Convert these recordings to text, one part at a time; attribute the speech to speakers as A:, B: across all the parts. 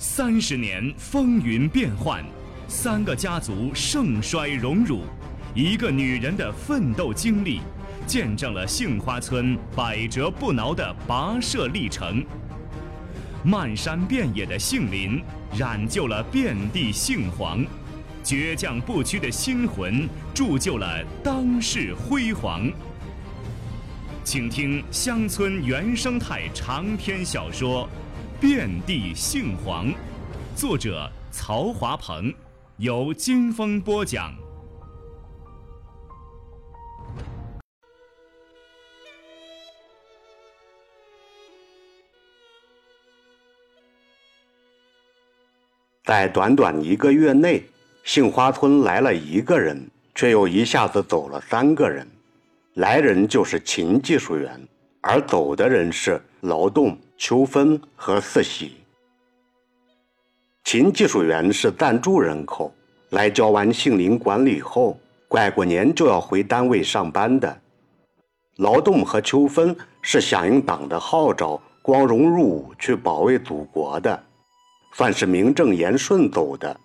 A: 三十年风云变幻，三个家族盛衰荣辱，一个女人的奋斗经历，见证了杏花村百折不挠的跋涉历程。漫山遍野的杏林，染就了遍地杏黄；倔强不屈的心魂，铸就了当世辉煌。请听乡村原生态长篇小说《遍地杏黄》，作者曹华鹏，由金风播讲。
B: 在短短一个月内，杏花村来了一个人，却又一下子走了三个人。来人就是秦技术员，而走的人是劳动、秋分和四喜。秦技术员是暂住人口，来交完杏林管理后，拐过年就要回单位上班的。劳动和秋分是响应党的号召，光荣入伍去保卫祖国的，算是名正言顺走的。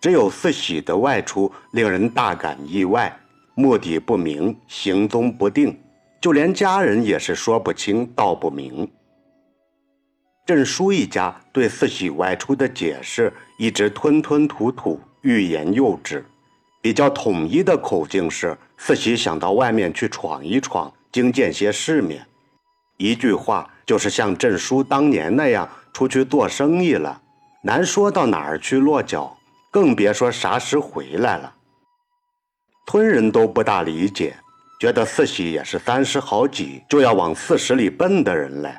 B: 只有四喜的外出令人大感意外。目的不明，行踪不定，就连家人也是说不清道不明。郑叔一家对四喜外出的解释一直吞吞吐吐，欲言又止。比较统一的口径是：四喜想到外面去闯一闯，经见些世面。一句话就是像郑叔当年那样出去做生意了，难说到哪儿去落脚，更别说啥时回来了。村人都不大理解，觉得四喜也是三十好几就要往四十里奔的人了，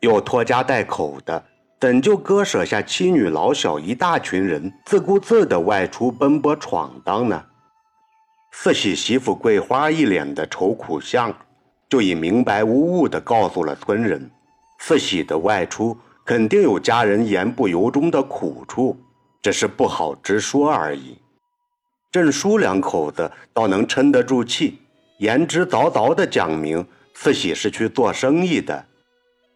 B: 又拖家带口的，怎就割舍下妻女老小一大群人，自顾自的外出奔波闯荡呢？四喜媳妇桂花一脸的愁苦相，就已明白无误的告诉了村人，四喜的外出肯定有家人言不由衷的苦处，只是不好直说而已。郑叔两口子倒能撑得住气，言之凿凿地讲明四喜是去做生意的，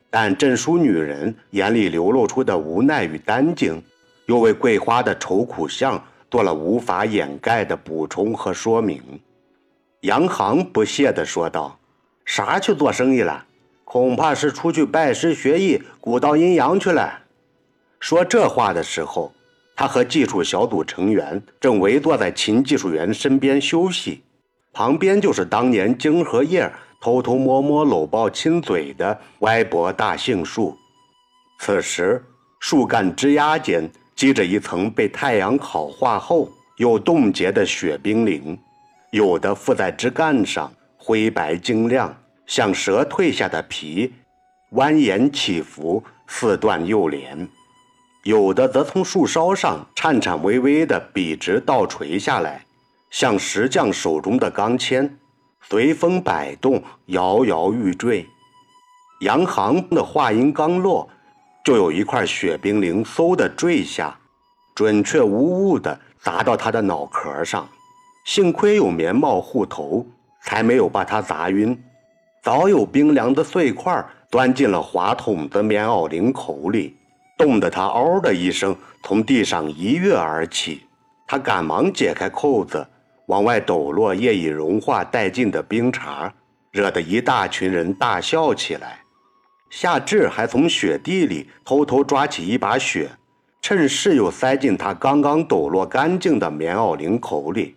B: 但镇书女人眼里流露出的无奈与担惊，又为桂花的愁苦相做了无法掩盖的补充和说明。杨航不屑地说道：“啥去做生意了？恐怕是出去拜师学艺、古道阴阳去了。”说这话的时候。他和技术小组成员正围坐在秦技术员身边休息，旁边就是当年经和叶偷偷摸摸搂抱亲嘴的歪脖大杏树。此时，树干枝桠间积着一层被太阳烤化后又冻结的雪冰凌，有的附在枝干上，灰白晶亮，像蛇蜕下的皮，蜿蜒起伏，似断又连。有的则从树梢上颤颤巍巍地笔直倒垂下来，像石匠手中的钢钎，随风摆动，摇摇欲坠。杨航的话音刚落，就有一块雪冰凌嗖的坠下，准确无误的砸到他的脑壳上。幸亏有棉帽护头，才没有把他砸晕。早有冰凉的碎块钻进了滑筒的棉袄领口里。冻得他嗷的一声从地上一跃而起，他赶忙解开扣子，往外抖落夜已融化殆尽的冰碴，惹得一大群人大笑起来。夏至还从雪地里偷偷抓起一把雪，趁势又塞进他刚刚抖落干净的棉袄领口里。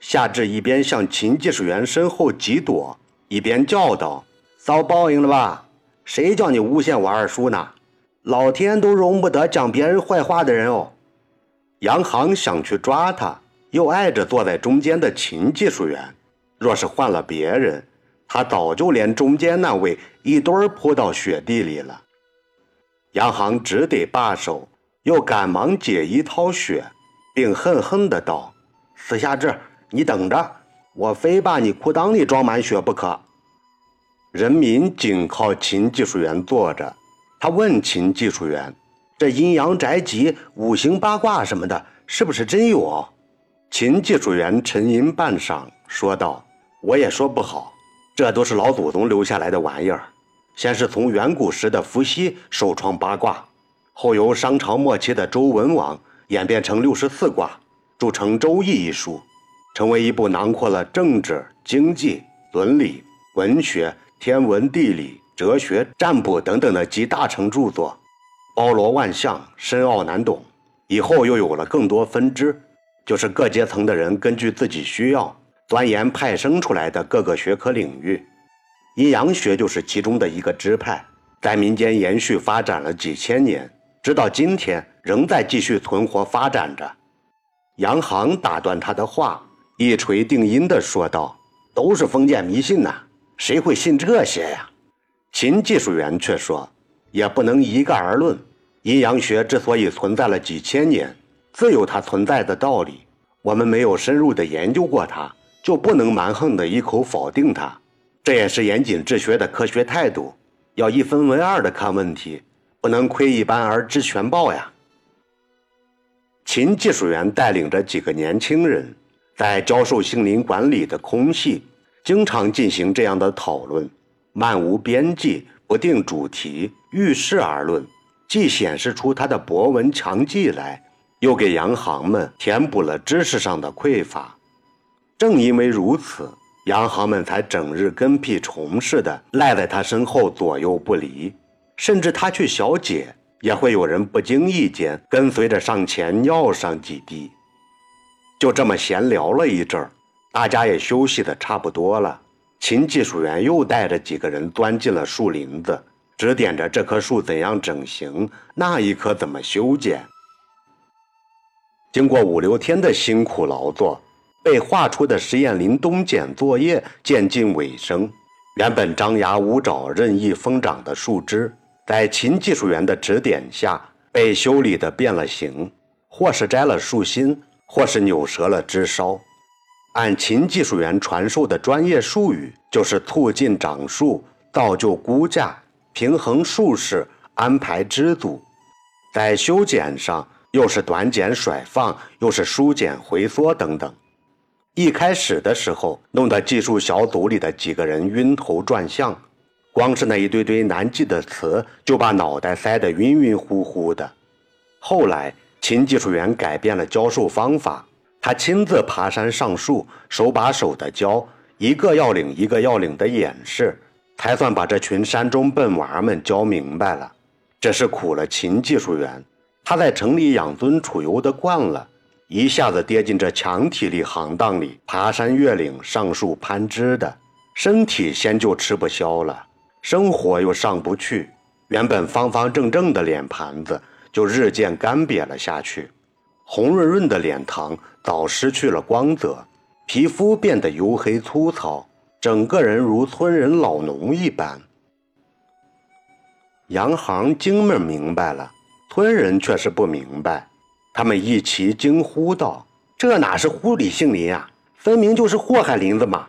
B: 夏至一边向秦技术员身后挤躲，一边叫道：“遭报应了吧？谁叫你诬陷我二叔呢？”老天都容不得讲别人坏话的人哦！杨航想去抓他，又碍着坐在中间的秦技术员。若是换了别人，他早就连中间那位一堆儿扑到雪地里了。杨航只得罢手，又赶忙解衣掏雪，并恨恨的道：“死夏至，你等着，我非把你裤裆里装满雪不可！”人民紧靠秦技术员坐着。他问秦技术员：“这阴阳宅急、五行八卦什么的，是不是真有？”秦技术员沉吟半晌，说道：“我也说不好，这都是老祖宗留下来的玩意儿。先是从远古时的伏羲首创八卦，后由商朝末期的周文王演变成六十四卦，铸成《周易》一书，成为一部囊括了政治、经济、伦理、文学、天文、地理、哲学、占卜等等的集大成著作，包罗万象，深奥难懂。以后又有了更多分支，就是各阶层的人根据自己需要钻研派生出来的各个学科领域。阴阳学就是其中的一个支派，在民间延续发展了几千年。直到今天，仍在继续存活发展着。杨行打断他的话，一锤定音地说道：“都是封建迷信呐，谁会信这些呀？”秦技术员却说：“也不能一概而论。阴阳学之所以存在了几千年，自有它存在的道理。我们没有深入的研究过它，就不能蛮横的一口否定它。这也是严谨治学的科学态度，要一分为二的看问题。”不能窥一斑而知全豹呀！秦技术员带领着几个年轻人，在教授杏林管理的空隙，经常进行这样的讨论，漫无边际，不定主题，遇事而论，既显示出他的博闻强记来，又给洋行们填补了知识上的匮乏。正因为如此，洋行们才整日跟屁虫似的赖在他身后左右不离。甚至他去小解，也会有人不经意间跟随着上前尿上几滴。就这么闲聊了一阵儿，大家也休息的差不多了。秦技术员又带着几个人钻进了树林子，指点着这棵树怎样整形，那一棵怎么修剪。经过五六天的辛苦劳作，被画出的实验林冬剪作业渐近尾声。原本张牙舞爪、任意疯长的树枝。在秦技术员的指点下，被修理的变了形，或是摘了树心，或是扭折了枝梢。按秦技术员传授的专业术语，就是促进长树、造就估架、平衡树势、安排枝组。在修剪上，又是短剪甩放，又是疏剪回缩等等。一开始的时候，弄得技术小组里的几个人晕头转向。光是那一堆堆难记的词，就把脑袋塞得晕晕乎乎的。后来，秦技术员改变了教授方法，他亲自爬山上树，手把手的教，一个要领一个要领的演示，才算把这群山中笨娃们教明白了。这是苦了秦技术员，他在城里养尊处优的惯了，一下子跌进这强体力行当里，爬山越岭、上树攀枝的，身体先就吃不消了。生活又上不去，原本方方正正的脸盘子就日渐干瘪了下去，红润润的脸膛早失去了光泽，皮肤变得黝黑粗糙，整个人如村人老农一般。杨行精们明白了，村人却是不明白，他们一齐惊呼道：“这哪是护理杏林啊，分明就是祸害林子嘛！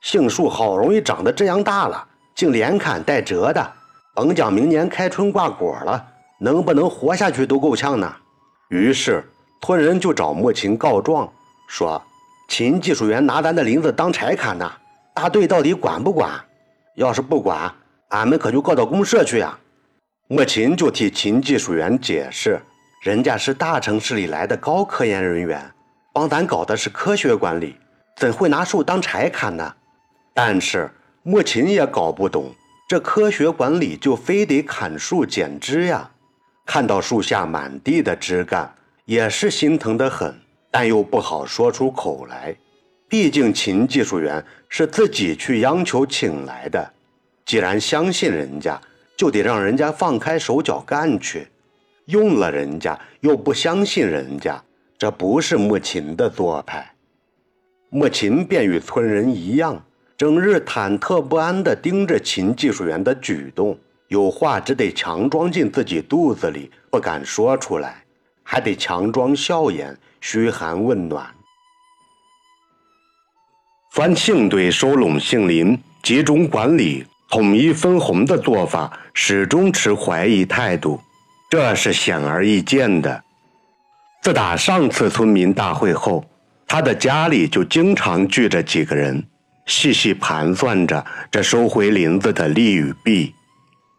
B: 杏树好容易长得这样大了。”竟连砍带折的，甭讲明年开春挂果了，能不能活下去都够呛呢。于是村人就找莫琴告状，说秦技术员拿咱的林子当柴砍呢，大队到底管不管？要是不管，俺们可就告到公社去呀。莫琴就替秦技术员解释，人家是大城市里来的高科研人员，帮咱搞的是科学管理，怎会拿树当柴砍呢？但是。莫琴也搞不懂，这科学管理就非得砍树剪枝呀？看到树下满地的枝干，也是心疼得很，但又不好说出口来。毕竟秦技术员是自己去央求请来的，既然相信人家，就得让人家放开手脚干去。用了人家又不相信人家，这不是穆琴的做派。穆琴便与村人一样。整日忐忑不安地盯着秦技术员的举动，有话只得强装进自己肚子里，不敢说出来，还得强装笑颜，嘘寒问暖。番杏对收拢杏林、集中管理、统一分红的做法，始终持怀疑态度，这是显而易见的。自打上次村民大会后，他的家里就经常聚着几个人。细细盘算着这收回林子的利与弊，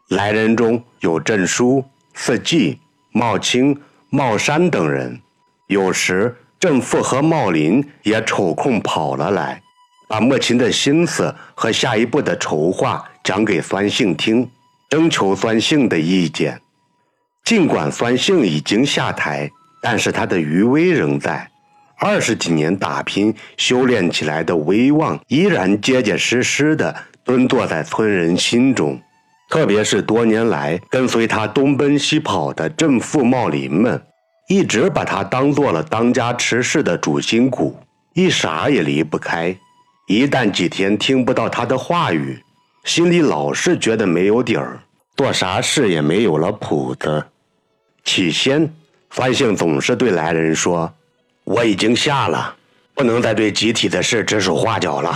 B: 来人中有郑叔、四季、茂清、茂山等人。有时郑富和茂林也抽空跑了来，把莫秦的心思和下一步的筹划讲给孙姓听，征求孙姓的意见。尽管孙姓已经下台，但是他的余威仍在。二十几年打拼修炼起来的威望，依然结结实实地蹲坐在村人心中。特别是多年来跟随他东奔西跑的正父茂林们，一直把他当做了当家持事的主心骨，一啥也离不开。一旦几天听不到他的话语，心里老是觉得没有底儿，做啥事也没有了谱子。起先，范兴总是对来人说：“我已经下了，不能再对集体的事指手画脚了，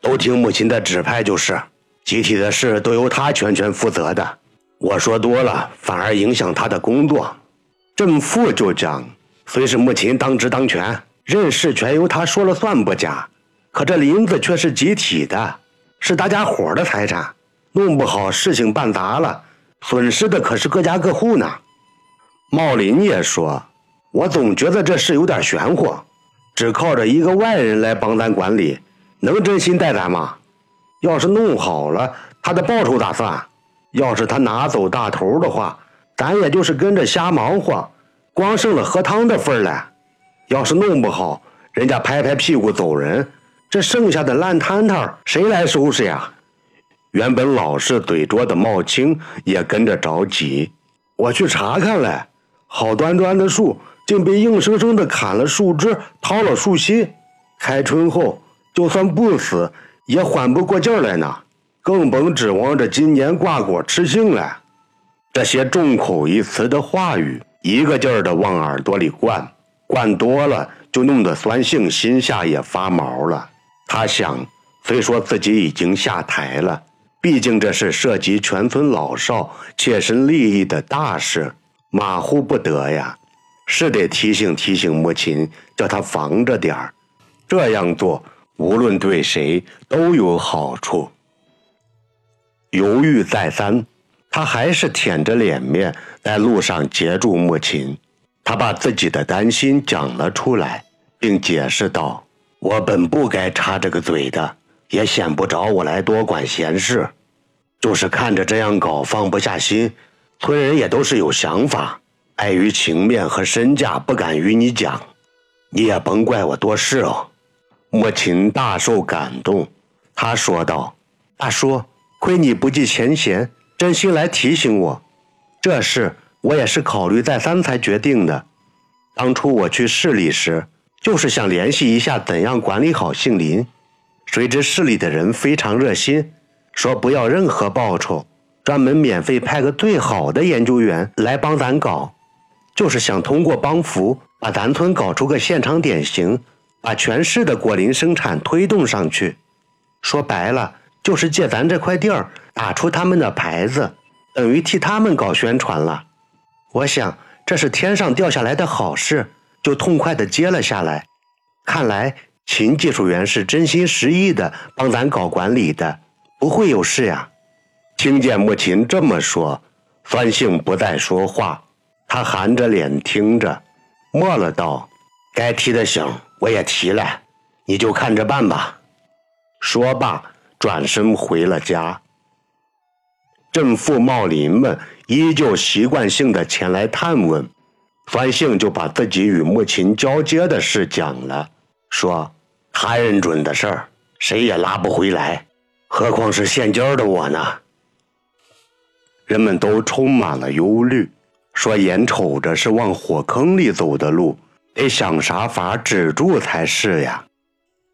B: 都听母亲的指派就是。”集体的事都由他全权负责的，我说多了反而影响他的工作。正副就讲，虽是母亲当职当权，任事全由他说了算不假，可这林子却是集体的，是大家伙的财产，弄不好事情办砸了，损失的可是各家各户呢。茂林也说，我总觉得这事有点玄乎，只靠着一个外人来帮咱管理，能真心待咱吗？要是弄好了，他的报酬咋算？要是他拿走大头的话，咱也就是跟着瞎忙活，光剩了喝汤的份了。要是弄不好，人家拍拍屁股走人，这剩下的烂摊摊谁来收拾呀？原本老实嘴拙的茂青也跟着着急。我去查看了，好端端的树竟被硬生生的砍了树枝，掏了树心。开春后，就算不死。也缓不过劲来呢，更甭指望着今年挂果吃杏了。这些众口一词的话语，一个劲儿的往耳朵里灌，灌多了就弄得酸性心下也发毛了。他想，虽说自己已经下台了，毕竟这是涉及全村老少切身利益的大事，马虎不得呀。是得提醒提醒母亲，叫他防着点儿。这样做。无论对谁都有好处。犹豫再三，他还是舔着脸面在路上截住母亲。他把自己的担心讲了出来，并解释道：“我本不该插这个嘴的，也显不着我来多管闲事，就是看着这样搞放不下心。村人也都是有想法，碍于情面和身价，不敢与你讲。你也甭怪我多事哦。”母亲大受感动，他说道：“大叔，亏你不计前嫌，真心来提醒我。这事我也是考虑再三才决定的。当初我去市里时，就是想联系一下怎样管理好杏林。谁知市里的人非常热心，说不要任何报酬，专门免费派个最好的研究员来帮咱搞，就是想通过帮扶把咱村搞出个现场典型。”把全市的果林生产推动上去，说白了就是借咱这块地儿打出他们的牌子，等于替他们搞宣传了。我想这是天上掉下来的好事，就痛快的接了下来。看来秦技术员是真心实意的帮咱搞管理的，不会有事呀。听见穆秦这么说，范兴不再说话，他含着脸听着，默了道：“该提的醒。”我也提了，你就看着办吧。说罢，转身回了家。正副茂林们依旧习惯性的前来探问，范兴就把自己与母亲交接的事讲了，说他认准的事儿，谁也拉不回来，何况是现今的我呢？人们都充满了忧虑，说眼瞅着是往火坑里走的路。得想啥法止住才是呀！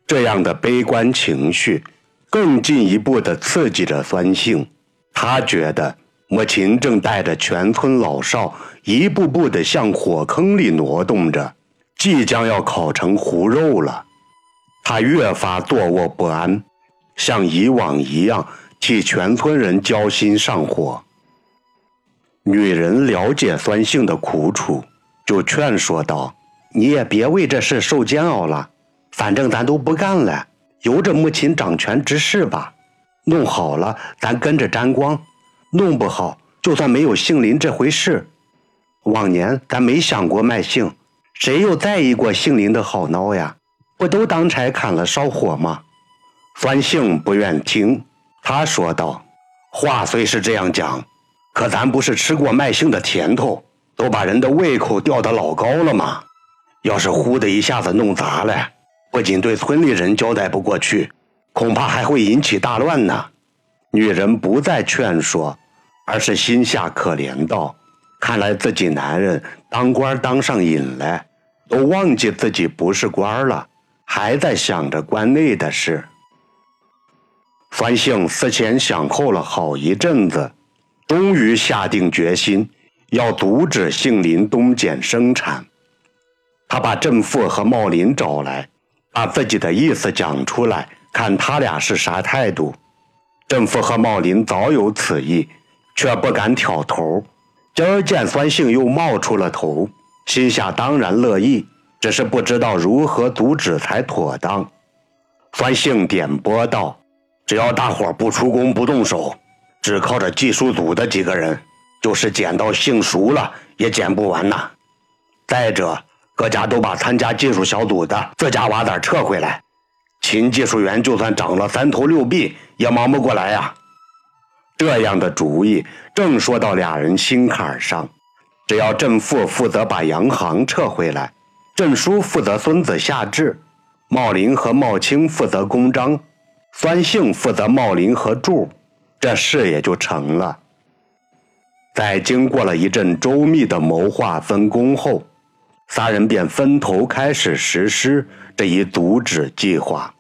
B: 这样的悲观情绪，更进一步的刺激着酸性。他觉得母亲正带着全村老少一步步的向火坑里挪动着，即将要烤成糊肉了。他越发坐卧不安，像以往一样替全村人焦心上火。女人了解酸性的苦楚，就劝说道。你也别为这事受煎熬了，反正咱都不干了，由着母亲掌权之事吧。弄好了，咱跟着沾光；弄不好，就算没有杏林这回事。往年咱没想过卖姓，谁又在意过姓林的好孬呀？不都当柴砍了烧火吗？酸杏不愿听，他说道：“话虽是这样讲，可咱不是吃过卖姓的甜头，都把人的胃口吊得老高了吗？要是忽的一下子弄砸了，不仅对村里人交代不过去，恐怕还会引起大乱呢。”女人不再劝说，而是心下可怜道：“看来自己男人当官当上瘾了，都忘记自己不是官了。”还在想着关内的事。范兴思前想后了好一阵子，终于下定决心要阻止杏林东碱生产。他把郑父和茂林找来，把自己的意思讲出来，看他俩是啥态度。郑父和茂林早有此意，却不敢挑头。今儿见酸杏又冒出了头，心下当然乐意。只是不知道如何阻止才妥当。酸杏点拨道：“只要大伙不出工不动手，只靠着技术组的几个人，就是捡到杏熟了也捡不完呐。再者，各家都把参加技术小组的自家娃子撤回来，秦技术员就算长了三头六臂，也忙不过来呀。这样的主意正说到俩人心坎上。只要郑父负责把洋行撤回来。”郑叔负责孙子下志，茂林和茂清负责公章，酸杏负责茂林和柱，这事也就成了。在经过了一阵周密的谋划分工后，仨人便分头开始实施这一阻止计划。